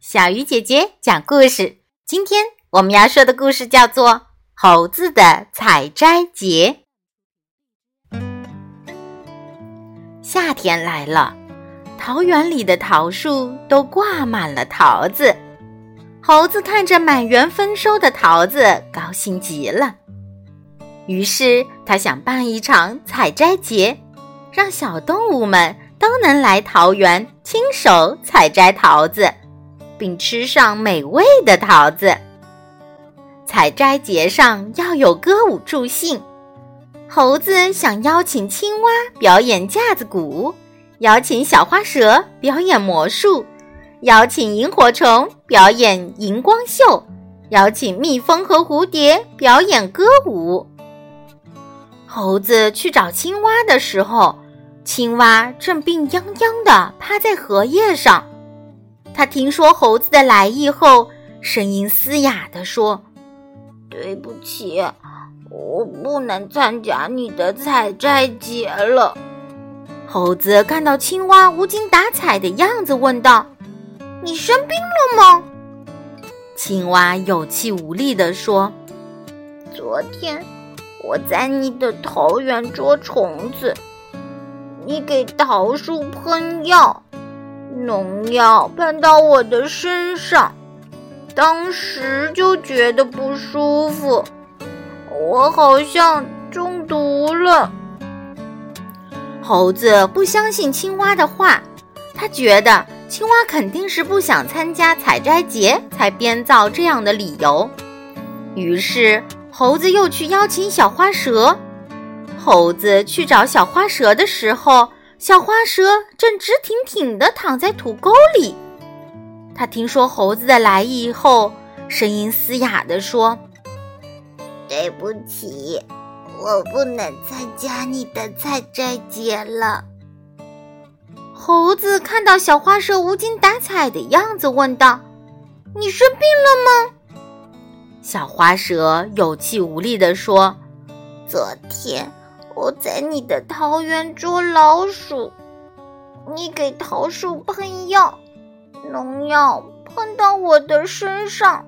小鱼姐姐讲故事。今天我们要说的故事叫做《猴子的采摘节》。夏天来了，桃园里的桃树都挂满了桃子。猴子看着满园丰收的桃子，高兴极了。于是他想办一场采摘节，让小动物们都能来桃园亲手采摘桃子。并吃上美味的桃子。采摘节上要有歌舞助兴，猴子想邀请青蛙表演架子鼓，邀请小花蛇表演魔术，邀请萤火虫表演荧光秀，邀请蜜蜂和蝴蝶表演歌舞。猴子去找青蛙的时候，青蛙正病殃殃地趴在荷叶上。他听说猴子的来意后，声音嘶哑地说：“对不起，我不能参加你的采摘节了。”猴子看到青蛙无精打采的样子，问道：“你生病了吗？”青蛙有气无力地说：“昨天我在你的桃园捉虫子，你给桃树喷药。”农药喷到我的身上，当时就觉得不舒服，我好像中毒了。猴子不相信青蛙的话，他觉得青蛙肯定是不想参加采摘节才编造这样的理由。于是，猴子又去邀请小花蛇。猴子去找小花蛇的时候。小花蛇正直挺挺地躺在土沟里。他听说猴子的来意后，声音嘶哑地说：“对不起，我不能参加你的采摘节了。”猴子看到小花蛇无精打采的样子，问道：“你生病了吗？”小花蛇有气无力地说：“昨天。”我在你的桃园捉老鼠，你给桃树喷药，农药喷到我的身上，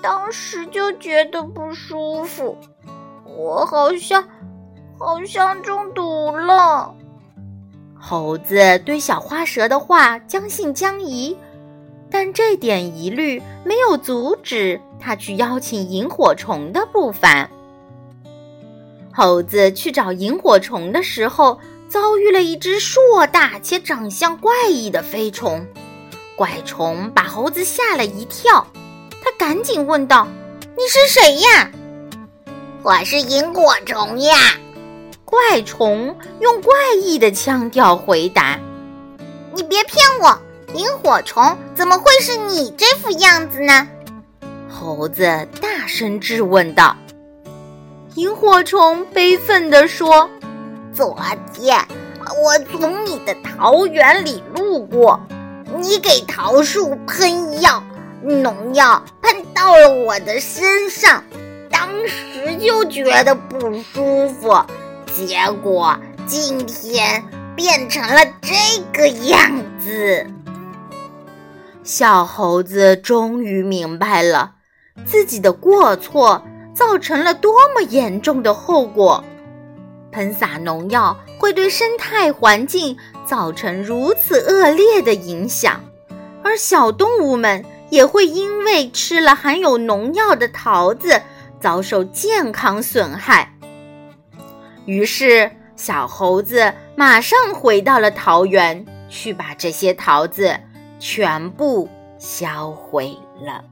当时就觉得不舒服，我好像好像中毒了。猴子对小花蛇的话将信将疑，但这点疑虑没有阻止他去邀请萤火虫的步伐。猴子去找萤火虫的时候，遭遇了一只硕大且长相怪异的飞虫。怪虫把猴子吓了一跳，他赶紧问道：“你是谁呀？”“我是萤火虫呀。”怪虫用怪异的腔调回答。“你别骗我，萤火虫怎么会是你这副样子呢？”猴子大声质问道。萤火虫悲愤地说：“昨天我从你的桃园里路过，你给桃树喷药，农药喷到了我的身上，当时就觉得不舒服，结果今天变成了这个样子。”小猴子终于明白了自己的过错。造成了多么严重的后果！喷洒农药会对生态环境造成如此恶劣的影响，而小动物们也会因为吃了含有农药的桃子遭受健康损害。于是，小猴子马上回到了桃园，去把这些桃子全部销毁了。